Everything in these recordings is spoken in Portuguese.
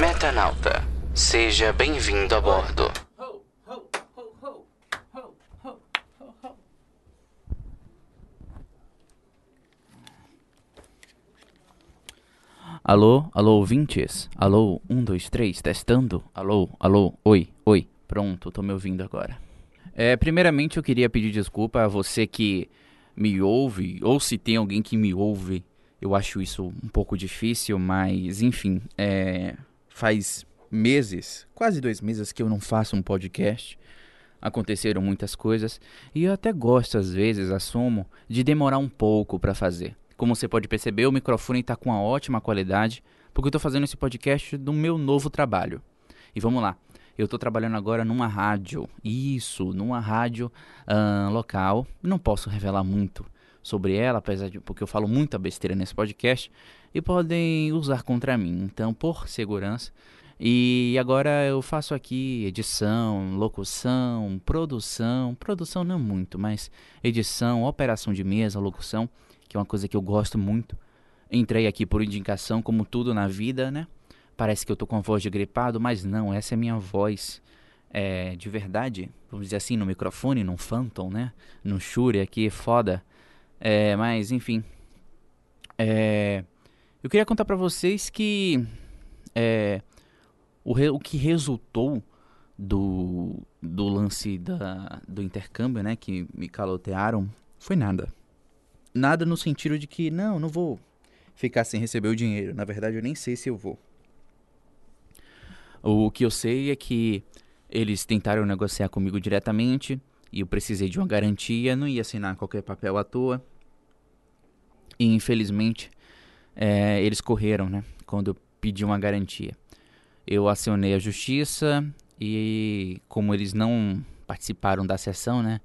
Metanauta, seja bem-vindo a bordo. Alô, alô, ouvintes? Alô, um, dois, três, testando? Alô, alô, oi, oi. Pronto, tô me ouvindo agora. É, primeiramente eu queria pedir desculpa a você que me ouve, ou se tem alguém que me ouve. Eu acho isso um pouco difícil, mas enfim, é, faz meses, quase dois meses que eu não faço um podcast. Aconteceram muitas coisas e eu até gosto às vezes, assumo, de demorar um pouco para fazer. Como você pode perceber, o microfone está com uma ótima qualidade, porque eu estou fazendo esse podcast do meu novo trabalho. E vamos lá, eu estou trabalhando agora numa rádio, isso, numa rádio uh, local. Não posso revelar muito sobre ela, apesar de porque eu falo muita besteira nesse podcast e podem usar contra mim. Então, por segurança, e agora eu faço aqui edição, locução, produção, produção não muito, mas edição, operação de mesa, locução, que é uma coisa que eu gosto muito. Entrei aqui por indicação, como tudo na vida, né? Parece que eu tô com a voz de gripado, mas não, essa é minha voz é, de verdade, vamos dizer assim, no microfone, num Phantom, né? No Shure aqui, foda. É, mas, enfim. É, eu queria contar para vocês que é, o, re, o que resultou do, do lance da, do intercâmbio, né, que me calotearam, foi nada. Nada no sentido de que, não, não vou ficar sem receber o dinheiro. Na verdade, eu nem sei se eu vou. O que eu sei é que eles tentaram negociar comigo diretamente e eu precisei de uma garantia, não ia assinar qualquer papel à toa. E infelizmente é, eles correram, né? Quando eu pedi uma garantia. Eu acionei a justiça e como eles não participaram da sessão, né?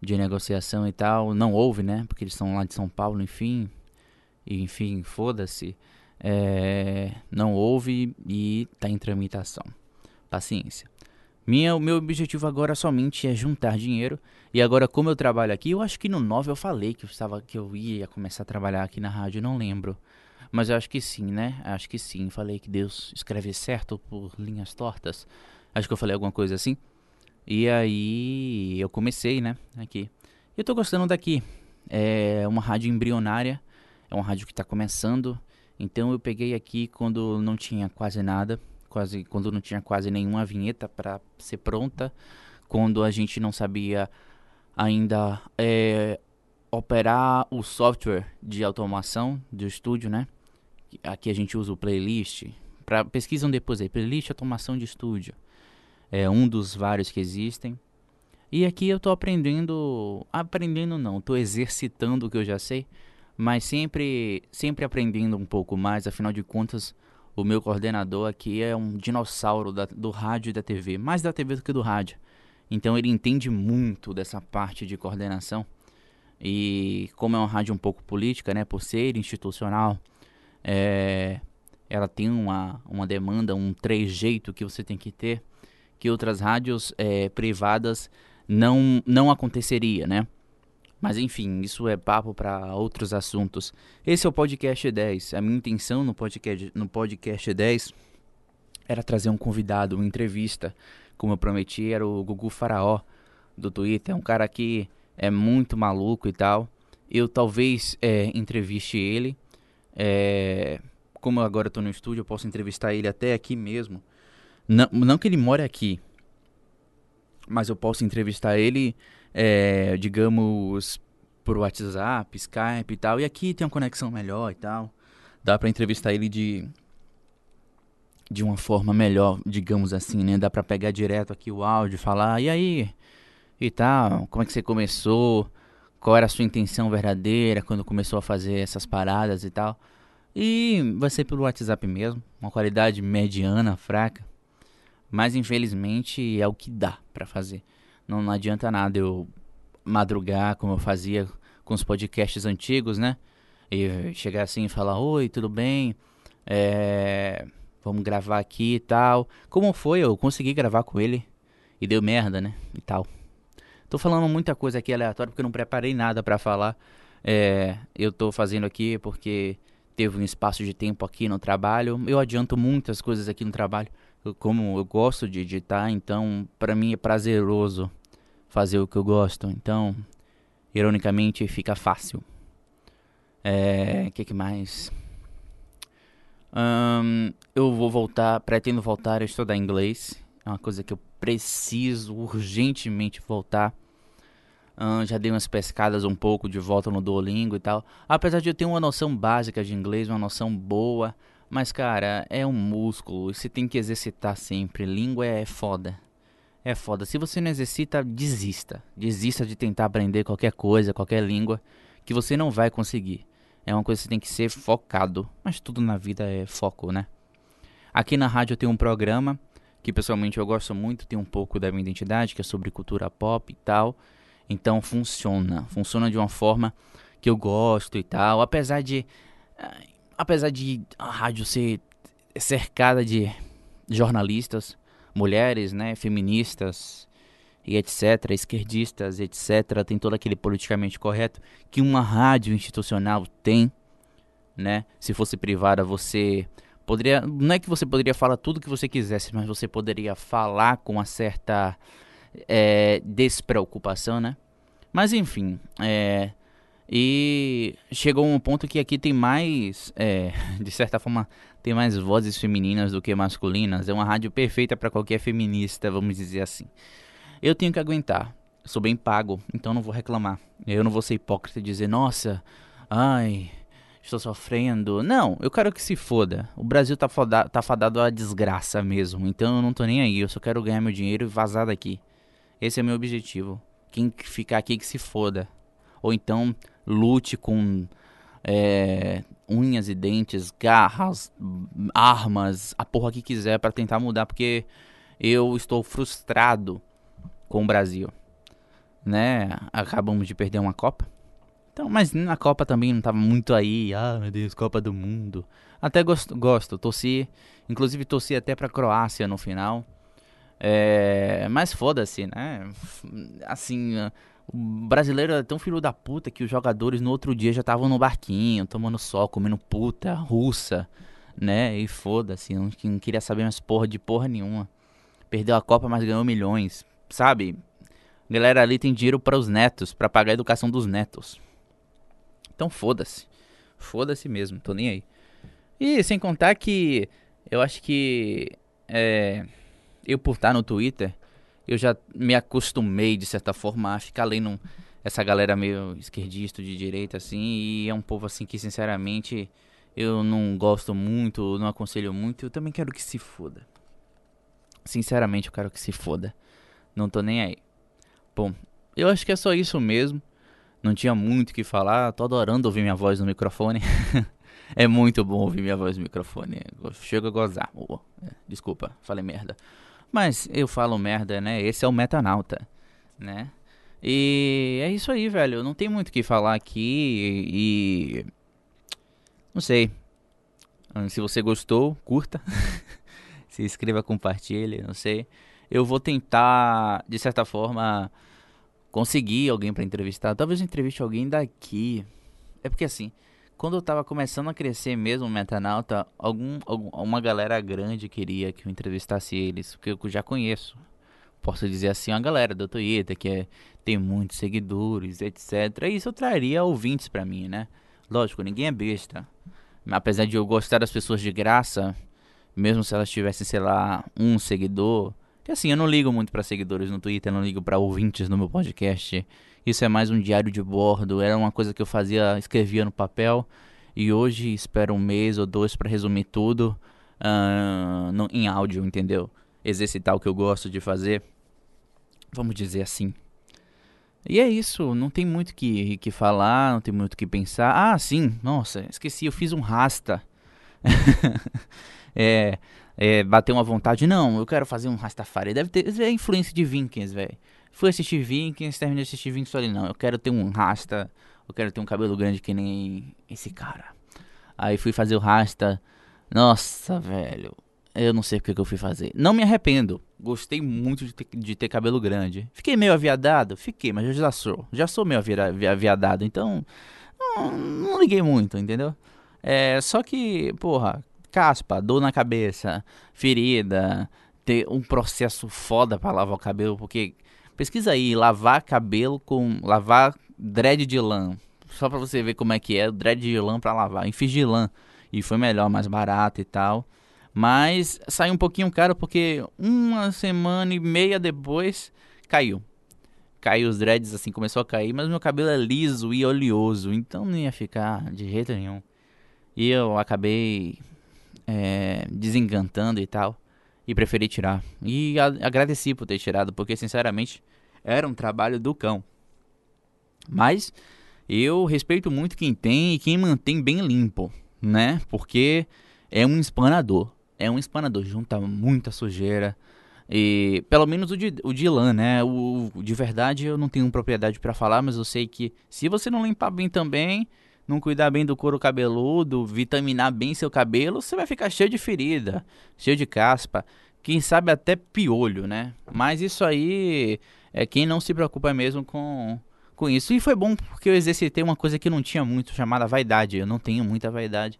De negociação e tal, não houve, né? Porque eles são lá de São Paulo, enfim. E, enfim, foda-se. É, não houve e está em tramitação. Paciência. Minha, o meu objetivo agora somente é juntar dinheiro. E agora, como eu trabalho aqui, eu acho que no 9 eu falei que eu, estava, que eu ia começar a trabalhar aqui na rádio, não lembro. Mas eu acho que sim, né? Acho que sim. Falei que Deus escreve certo por linhas tortas. Acho que eu falei alguma coisa assim. E aí eu comecei, né? Aqui. Eu tô gostando daqui. É uma rádio embrionária. É uma rádio que está começando. Então eu peguei aqui quando não tinha quase nada, quase quando não tinha quase nenhuma vinheta para ser pronta, quando a gente não sabia ainda é, operar o software de automação do estúdio, né? Aqui a gente usa o playlist. Pra, pesquisam depois aí, playlist automação de estúdio. É um dos vários que existem. E aqui eu tô aprendendo, aprendendo não, tô exercitando o que eu já sei mas sempre, sempre aprendendo um pouco mais. Afinal de contas, o meu coordenador aqui é um dinossauro da, do rádio e da TV, mais da TV do que do rádio. Então ele entende muito dessa parte de coordenação. E como é uma rádio um pouco política, né, por ser institucional, é, ela tem uma, uma demanda, um trejeito que você tem que ter, que outras rádios é, privadas não, não aconteceria, né? Mas enfim, isso é papo para outros assuntos. Esse é o podcast 10. A minha intenção no podcast, no podcast 10 era trazer um convidado, uma entrevista. Como eu prometi, era o Gugu Faraó do Twitter. É um cara que é muito maluco e tal. Eu talvez é, entreviste ele. É, como agora estou no estúdio, eu posso entrevistar ele até aqui mesmo. Não, não que ele more aqui, mas eu posso entrevistar ele é, digamos, por WhatsApp, Skype e tal. E aqui tem uma conexão melhor e tal. Dá para entrevistar ele de de uma forma melhor, digamos assim, né? Dá para pegar direto aqui o áudio, falar: "E aí? E tal, como é que você começou? Qual era a sua intenção verdadeira quando começou a fazer essas paradas e tal?" E vai ser pelo WhatsApp mesmo, uma qualidade mediana, fraca. Mas infelizmente é o que dá para fazer. Não, não adianta nada eu madrugar como eu fazia com os podcasts antigos, né? E chegar assim e falar: Oi, tudo bem? É, vamos gravar aqui e tal. Como foi? Eu consegui gravar com ele e deu merda, né? E tal. Tô falando muita coisa aqui aleatória porque eu não preparei nada para falar. É, eu tô fazendo aqui porque teve um espaço de tempo aqui no trabalho. Eu adianto muitas coisas aqui no trabalho, eu, como eu gosto de editar, então para mim é prazeroso fazer o que eu gosto. Então, ironicamente, fica fácil. É, que que mais? Um, eu vou voltar, pretendo voltar a estudar inglês. É uma coisa que eu preciso urgentemente voltar. Uh, já dei umas pescadas um pouco de volta no Duolingo e tal. Apesar de eu ter uma noção básica de inglês, uma noção boa. Mas, cara, é um músculo. Você tem que exercitar sempre. Língua é foda. É foda. Se você não exercita, desista. Desista de tentar aprender qualquer coisa, qualquer língua, que você não vai conseguir. É uma coisa que você tem que ser focado. Mas tudo na vida é foco, né? Aqui na rádio eu tenho um programa que pessoalmente eu gosto muito, tem um pouco da minha identidade, que é sobre cultura pop e tal. Então funciona, funciona de uma forma que eu gosto e tal, apesar de eh, apesar de a rádio ser cercada de jornalistas, mulheres, né, feministas e etc, esquerdistas, etc, tem todo aquele politicamente correto que uma rádio institucional tem, né? Se fosse privada, você poderia, não é que você poderia falar tudo que você quisesse, mas você poderia falar com uma certa é, despreocupação, né? Mas enfim, é, e chegou um ponto que aqui tem mais, é, de certa forma, tem mais vozes femininas do que masculinas. É uma rádio perfeita para qualquer feminista, vamos dizer assim. Eu tenho que aguentar. Sou bem pago, então não vou reclamar. Eu não vou ser hipócrita e dizer, nossa, ai, estou sofrendo. Não, eu quero que se foda. O Brasil tá, foda, tá fadado à desgraça mesmo. Então eu não tô nem aí. Eu só quero ganhar meu dinheiro e vazar daqui. Esse é meu objetivo. Quem ficar aqui que se foda. Ou então lute com é, unhas e dentes, garras, armas, a porra que quiser para tentar mudar, porque eu estou frustrado com o Brasil. Né? Acabamos de perder uma Copa. Então, mas na Copa também não tava muito aí. Ah, meu Deus, Copa do Mundo. Até gosto, gosto torci, inclusive torci até pra Croácia no final. É, mas foda-se, né? Assim, o brasileiro é tão filho da puta que os jogadores no outro dia já estavam no barquinho, tomando sol, comendo puta russa, né? E foda-se, não, não queria saber mais porra de porra nenhuma. Perdeu a Copa, mas ganhou milhões, sabe? A galera ali tem dinheiro para os netos, para pagar a educação dos netos. Então foda-se. Foda-se mesmo, tô nem aí. E sem contar que eu acho que é, eu por estar no Twitter, eu já me acostumei de certa forma a ficar lendo essa galera meio esquerdista de direita assim, e é um povo assim que sinceramente eu não gosto muito, não aconselho muito, eu também quero que se foda. Sinceramente, eu quero que se foda. Não tô nem aí. Bom, eu acho que é só isso mesmo. Não tinha muito o que falar, tô adorando ouvir minha voz no microfone. é muito bom ouvir minha voz no microfone. Chega a gozar. Oh, desculpa, falei merda. Mas eu falo merda, né? Esse é o metanauta, né? E é isso aí, velho. Não tem muito o que falar aqui e. Não sei. Se você gostou, curta. Se inscreva, compartilhe, não sei. Eu vou tentar, de certa forma, conseguir alguém para entrevistar. Talvez eu entreviste alguém daqui. É porque assim, quando eu tava começando a crescer mesmo Metanauta, algum, algum, uma galera grande queria que eu entrevistasse eles, porque eu já conheço. Posso dizer assim, uma galera do Twitter que é, tem muitos seguidores, etc. E isso traria ouvintes para mim, né? Lógico, ninguém é besta. Apesar de eu gostar das pessoas de graça, mesmo se elas tivessem, sei lá, um seguidor. Que assim, eu não ligo muito para seguidores no Twitter, não ligo para ouvintes no meu podcast. Isso é mais um diário de bordo. Era uma coisa que eu fazia, escrevia no papel. E hoje espero um mês ou dois para resumir tudo uh, no, em áudio, entendeu? Exercitar o que eu gosto de fazer. Vamos dizer assim. E é isso, não tem muito que, que falar, não tem muito que pensar. Ah, sim, nossa, esqueci, eu fiz um rasta. é, é, bateu uma vontade. Não, eu quero fazer um Rastafari. Deve ter é influência de Vikings, velho. Fui assistir Vikings, terminei de assistir Vikings falei, não, eu quero ter um rasta, eu quero ter um cabelo grande que nem esse cara. Aí fui fazer o rasta. Nossa, velho. Eu não sei porque que eu fui fazer. Não me arrependo. Gostei muito de ter, de ter cabelo grande. Fiquei meio aviadado? Fiquei, mas eu já sou. Já sou meio aviadado, então. Não, não liguei muito, entendeu? É, só que, porra, caspa, dor na cabeça, ferida, ter um processo foda para lavar o cabelo, porque pesquisa aí, lavar cabelo com lavar dread de lã, só para você ver como é que é, dread de lã para lavar, em fiz de lã e foi melhor, mais barato e tal. Mas saiu um pouquinho caro porque uma semana e meia depois caiu. Caiu os dreads assim, começou a cair, mas meu cabelo é liso e oleoso, então não ia ficar de jeito nenhum. E eu acabei é, desencantando e tal. E preferi tirar. E a, agradeci por ter tirado, porque sinceramente era um trabalho do cão. Mas eu respeito muito quem tem e quem mantém bem limpo, né? Porque é um espanador. É um espanador, junta muita sujeira. E pelo menos o de, o de lã, né? O, de verdade eu não tenho propriedade para falar, mas eu sei que se você não limpar bem também, não cuidar bem do couro cabeludo, vitaminar bem seu cabelo, você vai ficar cheio de ferida, cheio de caspa, quem sabe até piolho, né? Mas isso aí é quem não se preocupa mesmo com, com isso. E foi bom porque eu exercitei uma coisa que não tinha muito, chamada vaidade. Eu não tenho muita vaidade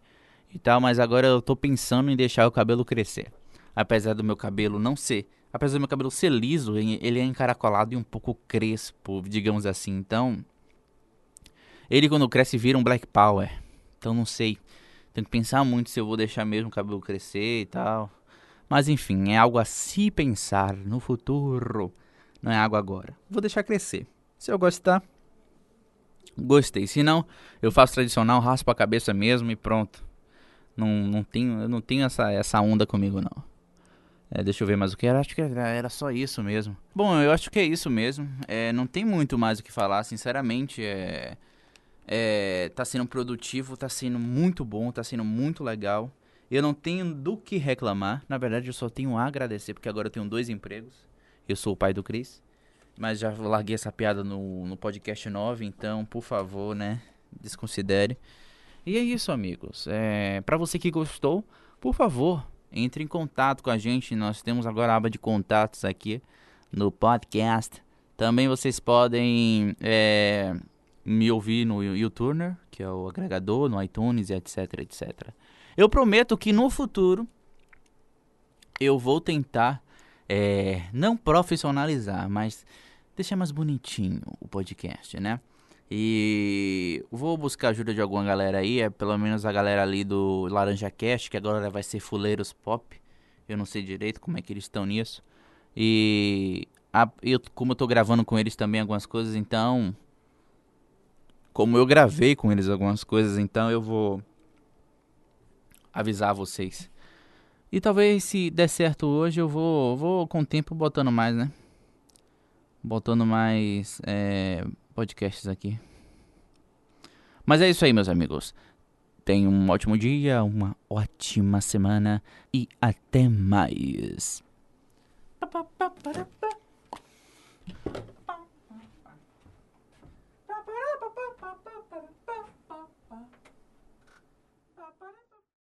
e tal, mas agora eu tô pensando em deixar o cabelo crescer. Apesar do meu cabelo não ser, apesar do meu cabelo ser liso, ele é encaracolado e um pouco crespo, digamos assim. Então, ele quando cresce vira um Black Power. Então não sei. Tenho que pensar muito se eu vou deixar mesmo o cabelo crescer e tal. Mas enfim, é algo a se pensar no futuro. Não é algo agora. Vou deixar crescer. Se eu gostar, gostei. Se não, eu faço tradicional, raspo a cabeça mesmo e pronto. Não, não tenho, eu não tenho essa, essa onda comigo não. É, deixa eu ver mais o que era. Acho que era, só isso mesmo. Bom, eu acho que é isso mesmo. É, não tem muito mais o que falar, sinceramente. É, é, tá sendo produtivo, tá sendo muito bom, tá sendo muito legal. Eu não tenho do que reclamar. Na verdade, eu só tenho a agradecer, porque agora eu tenho dois empregos. Eu sou o pai do Cris. Mas já larguei essa piada no, no podcast 9, então, por favor, né? Desconsidere. E é isso, amigos. É, para você que gostou, por favor, entre em contato com a gente. Nós temos agora a aba de contatos aqui no podcast. Também vocês podem é, me ouvir no YouTuner, que é o agregador, no iTunes, etc, etc. Eu prometo que no futuro eu vou tentar é, não profissionalizar, mas deixar mais bonitinho o podcast, né? E vou buscar ajuda de alguma galera aí, é pelo menos a galera ali do Laranja Cast, que agora vai ser Fuleiros Pop. Eu não sei direito como é que eles estão nisso. E a, eu, como eu tô gravando com eles também algumas coisas, então como eu gravei com eles algumas coisas, então eu vou avisar vocês. E talvez se der certo hoje, eu vou, vou com o tempo botando mais, né? Botando mais é, podcasts aqui. Mas é isso aí, meus amigos. Tenham um ótimo dia, uma ótima semana e até mais.